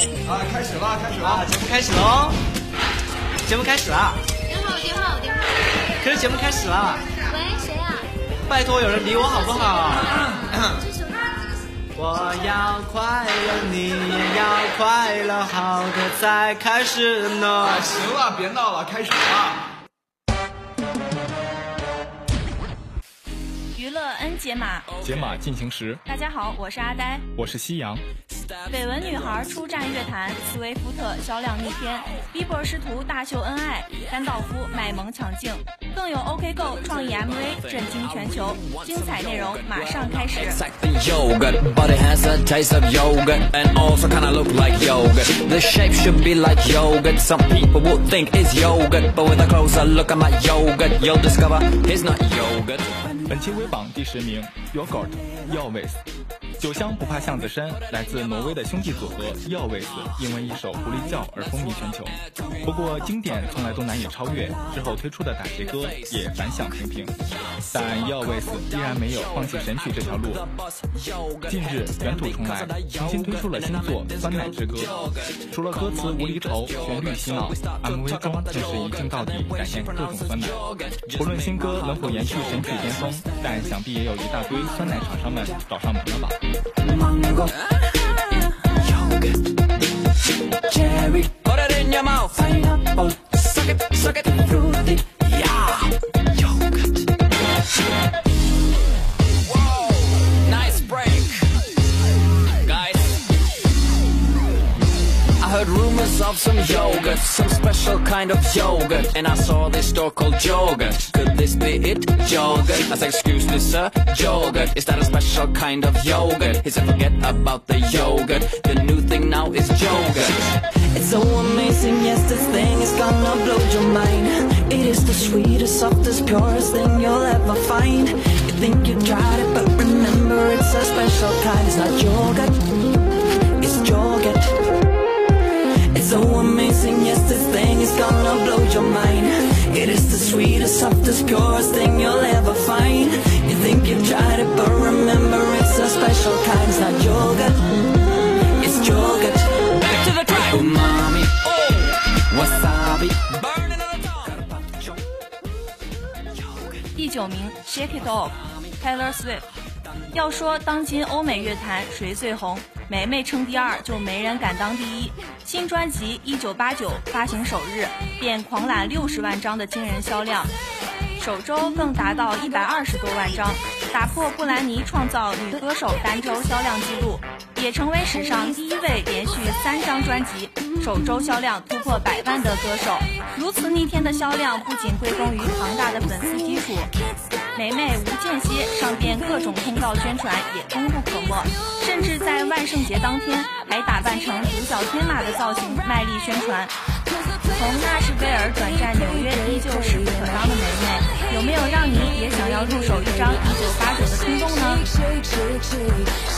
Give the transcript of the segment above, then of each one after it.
啊，开始了，开始了，节目开始喽！节目开始了。电话，电话，电话。可是节目开始了。喂，谁啊？拜托，有人理我好不好？我要快乐，你也要快乐，好的才开始呢。行了，别闹了，开始吧。娱乐 N 解码，解码进行时。大家好，我是阿呆，我是夕阳。绯闻女孩出战乐坛，斯威夫特销量逆天，Bieber 师徒大秀恩爱，甘道夫卖萌抢镜，更有 OK Go 创意 MV 震惊全球，精彩内容马上开始。本期微榜第十名，Yogurt Yalways，酒香不怕巷子深，来自挪威的兄弟组合 Yalways，因为一首狐狸叫而风靡全球。不过经典从来都难以超越，之后推出的打劫歌也反响平平。但 Yalways 依然没有放弃神曲这条路。近日卷土重来，重新推出了新作《酸奶之歌》，除了歌词无厘头、旋律洗脑，MV 中更是一镜到底，展现各种酸奶。不论新歌能否延续神曲巅峰。但想必也有一大堆酸奶厂商们找上门了吧。Of some yogurt, some special kind of yogurt. And I saw this store called Yogurt. Could this be it? Yogurt. I said, excuse me, sir. Yogurt. Is that a special kind of yogurt? He said, forget about the yogurt. The new thing now is yogurt. It's so amazing, yes, this thing is gonna blow your mind. It is the sweetest, softest, purest thing you'll ever find. You think you tried it, but remember it's a special kind. It's not yogurt, so amazing, yes, this thing is gonna blow your mind. It is the sweetest, softest, purest thing you'll ever find. You think you've tried it, but remember it's a special kind. It's not yogurt, it's yogurt. Back to the track. Umami, oh, wasabi, burning on the top. 第九名，Shake It Off，Taylor Swift。要说当今欧美乐坛谁最红， 梅梅称第二，就没人敢当第一。新专辑《一九八九》发行首日便狂揽六十万张的惊人销量，首周更达到一百二十多万张，打破布兰妮创造女歌手单周销量纪录，也成为史上第一位连续三张专辑首周销量突破百万的歌手。如此逆天的销量，不仅归功于庞大的粉丝基础。梅梅无间歇上遍各种通告宣传也功不可没，甚至在万圣节当天还打扮成独角天马的造型卖力宣传。从纳什贝尔转战纽约依旧势不可当的美美有没有让你也想要入手一张一九八九的冲动呢 shake shake shake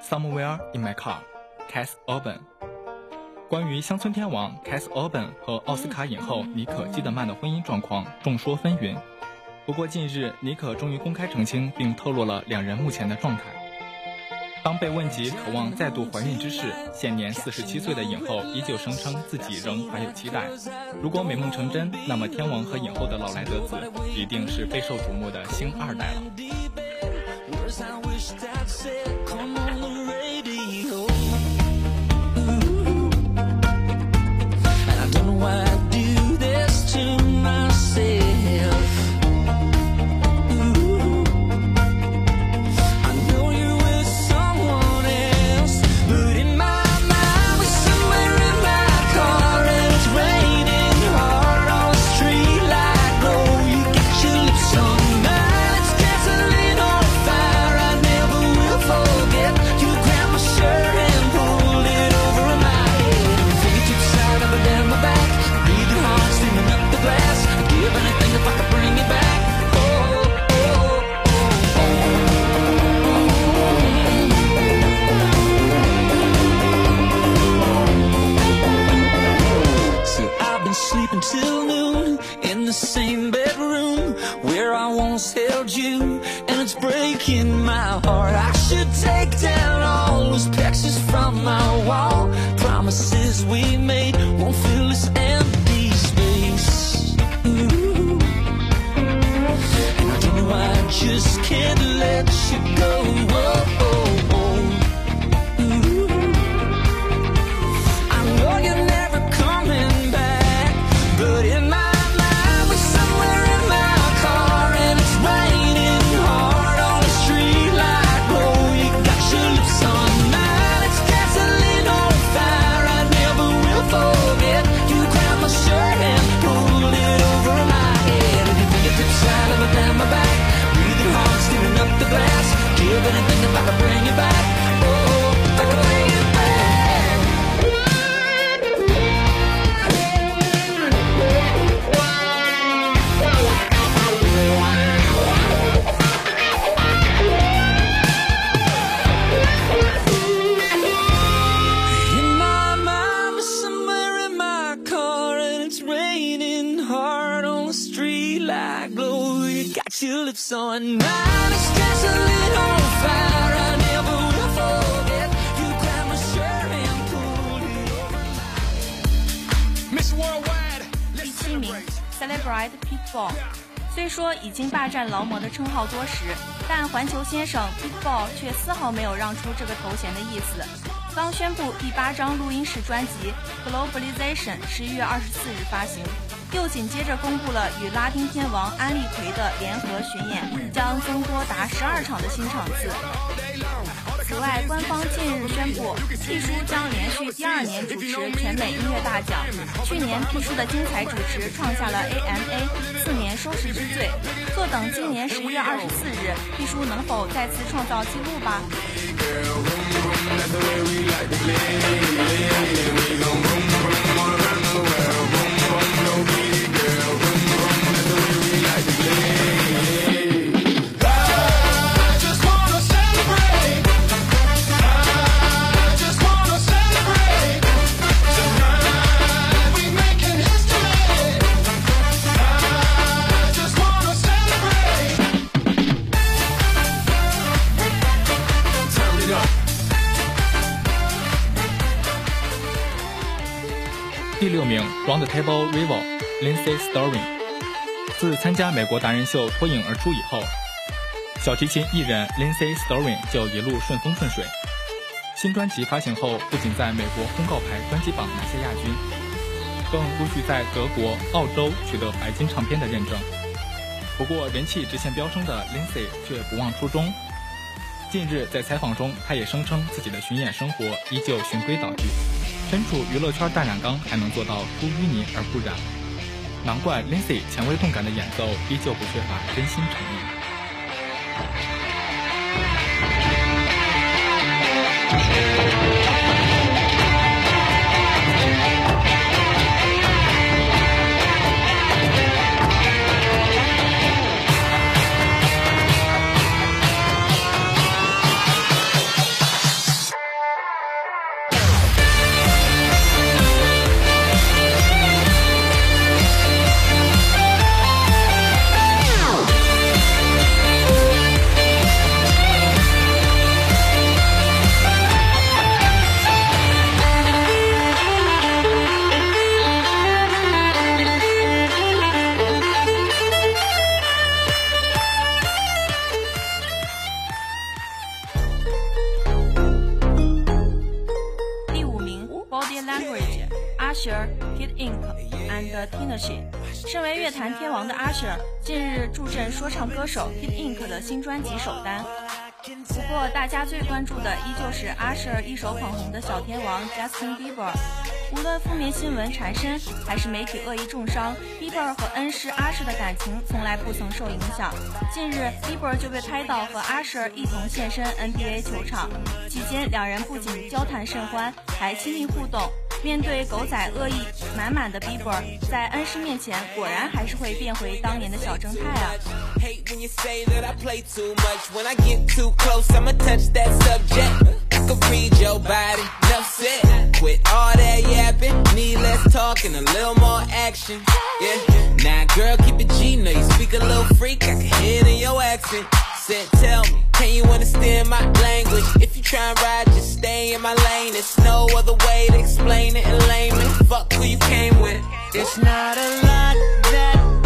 ，Somewhere in My Car，Cass Urban。关于乡村天王 Cass Urban 和奥斯卡影后妮可基德曼的婚姻状况，众说纷纭。不过近日，妮可终于公开澄清，并透露了两人目前的状态。当被问及渴望再度怀孕之事，现年四十七岁的影后依旧声称自己仍怀有期待。如果美梦成真，那么天王和影后的老来得子一定是备受瞩目的星二代了。just can't let you go. 七名，Celebrate Pitbull。虽说已经霸占劳模的称号多时，但环球先生 Pitbull 却丝毫没有让出这个头衔的意思。刚宣布第八张录音室专辑《Globalization》十一月二十四日发行。又紧接着公布了与拉丁天王安利奎的联合巡演，将增多达十二场的新场次。此外，官方近日宣布，P 叔将连续第二年主持全美音乐大奖。去年 P 叔的精彩主持创下了 AMA 四年收视之最，坐等今年十一月二十四日，P 叔能否再次创造纪录吧？六名，Round Table Rival Lindsay Stirling。自参加美国达人秀脱颖而出以后，小提琴艺人 Lindsay Stirling 就一路顺风顺水。新专辑发行后，不仅在美国公告牌专辑榜拿下亚军，更陆续在德国、澳洲取得白金唱片的认证。不过，人气直线飙升的 Lindsay 却不忘初衷。近日在采访中，他也声称自己的巡演生活依旧循规蹈矩。身处娱乐圈大染缸，还能做到出淤泥而不染，难怪 Lindsay 前卫动感的演奏依旧不缺乏真心诚意。Usher、Kid Ink and Tennessee。身为乐坛天王的 Usher，近日助阵说唱歌手 Kid Ink 的新专辑首单。不过，大家最关注的依旧是 Usher 一手捧红的小天王 Justin Bieber。无论负面新闻缠身，还是媒体恶意重伤，Bieber 和恩师 Usher 的感情从来不曾受影响。近日，Bieber 就被拍到和 Usher 一同现身 NBA 球场，期间两人不仅交谈甚欢，还亲密互动。面对狗仔恶意满满的 Bieber，在恩师面前，果然还是会变回当年的小正太啊。Said, tell me, can you understand my language? If you try and ride, just stay in my lane. There's no other way to explain it in layman. Fuck who you came with. It's not a lot that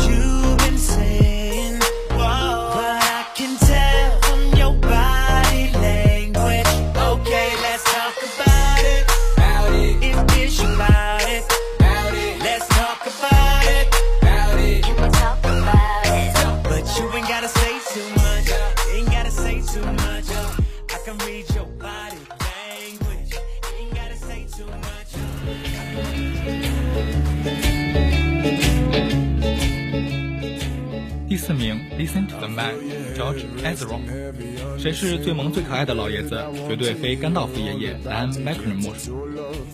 can read your body language. Ain't gotta say too much. 第四名，Listen to the Man，George Ezra。谁是最萌最可爱的老爷子？绝对非甘道夫爷爷丹麦克人莫属。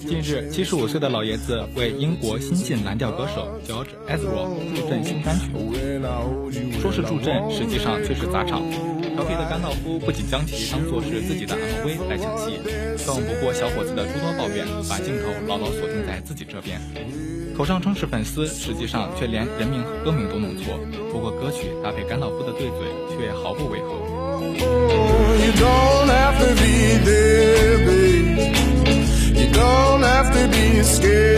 近日，七十五岁的老爷子为英国新晋蓝调歌手 George Ezra 助阵新单曲。说是助阵，实际上却是砸场。调皮的甘道夫不仅将其当作是自己的 MV 来抢戏，更不顾小伙子的诸多抱怨，把镜头牢牢锁定在自己这边。口上称是粉丝，实际上却连人名和歌名都弄错。不过歌曲搭配甘道夫的对嘴，却毫不违和。Don't have to be scared,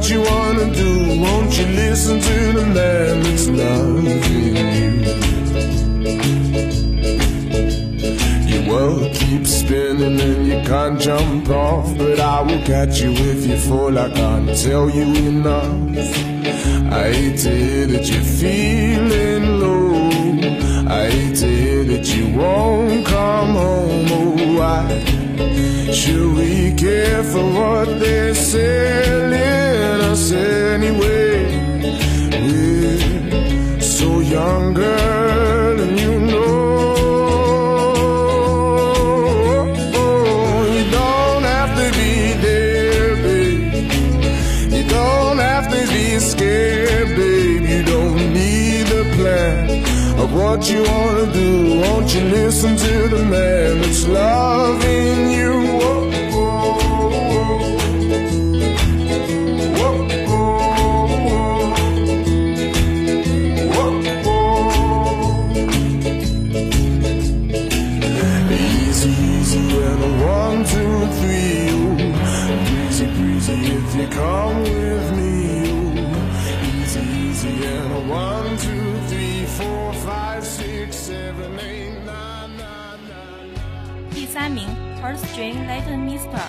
what you wanna do. Won't you listen to the man that's loving you? Your world keeps spinning and you can't jump off, but I will catch you if you fall. I can't tell you enough. I hate to hear that you're feeling low. I hate to hear that you won't come home. Oh, why should we care for what they're selling us anyway? We're so young, girl, 第三名 Her String Leighton Mister，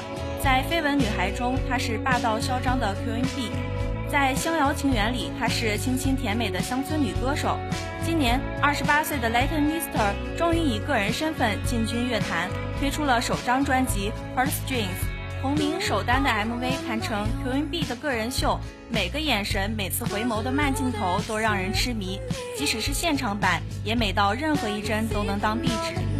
在绯闻女孩中，她是霸道嚣张的 QNB，在乡谣情缘里，她是清新甜美的乡村女歌手。今年二十八岁的 Leighton Mister 终于以个人身份进军乐坛，推出了首张专辑 Her Strings。同名首单的 MV 堪称 QNB 的个人秀，每个眼神、每次回眸的慢镜头都让人痴迷，即使是现场版，也美到任何一帧都能当壁纸。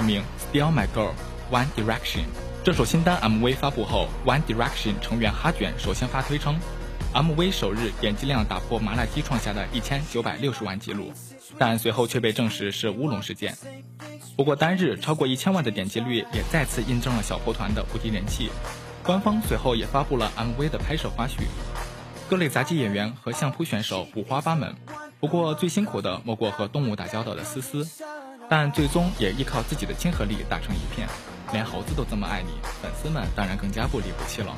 二名，Still My Girl One Direction。这首新单 MV 发布后，One Direction 成员哈卷首先发推称，MV 首日点击量打破麻辣鸡创下的一千九百六十万纪录，但随后却被证实是乌龙事件。不过单日超过一千万的点击率也再次印证了小破团的无敌人气。官方随后也发布了 MV 的拍摄花絮，各类杂技演员和相扑选手五花八门，不过最辛苦的莫过和动物打交道的思思，但最终也依靠自己的亲和力打成一片。连猴子都这么爱你，粉丝们当然更加不离不弃了。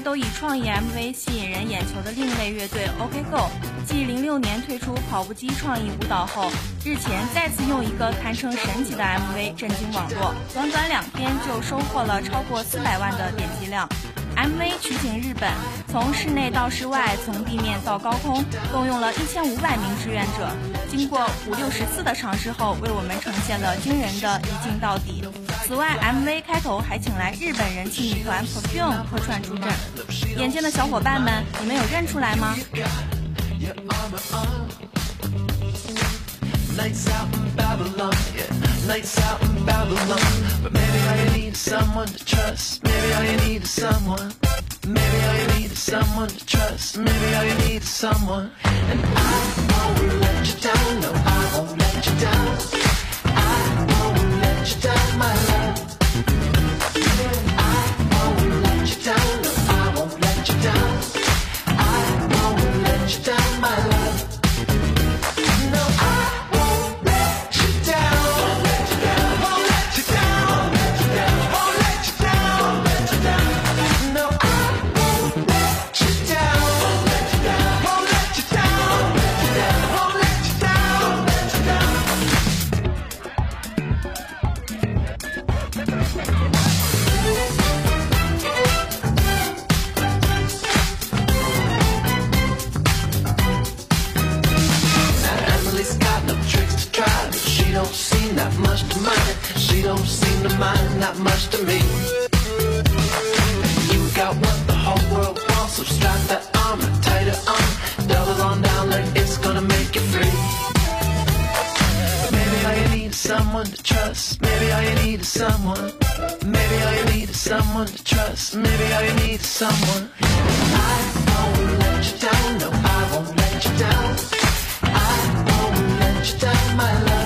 都以创意 MV 吸引人眼球的另类乐队 OK Go，继零六年推出跑步机创意舞蹈后，日前再次用一个堪称神奇的 MV 震惊网络，短短两天就收获了超过四百万的点击量。MV 取景日本，从室内到室外，从地面到高空，动用了一千五百名志愿者，经过五六十次的尝试后，为我们呈现了惊人的一镜到底。此外，MV 开头还请来日本人气女团 Perfume 客串助阵。眼尖的小伙伴们，你们有认出来吗？Nights out in Babylon, yeah. Nights out in Babylon. But maybe all you need someone to trust. Maybe all you need is someone. Maybe all you need is someone to trust. Maybe all you need is someone. And I won't let you down. No, I won't let you down. someone to trust. Maybe all you need is someone. Maybe all you need is someone to trust. Maybe all you need is someone. I won't let you down. No, I won't let you down. I won't let you down, my love.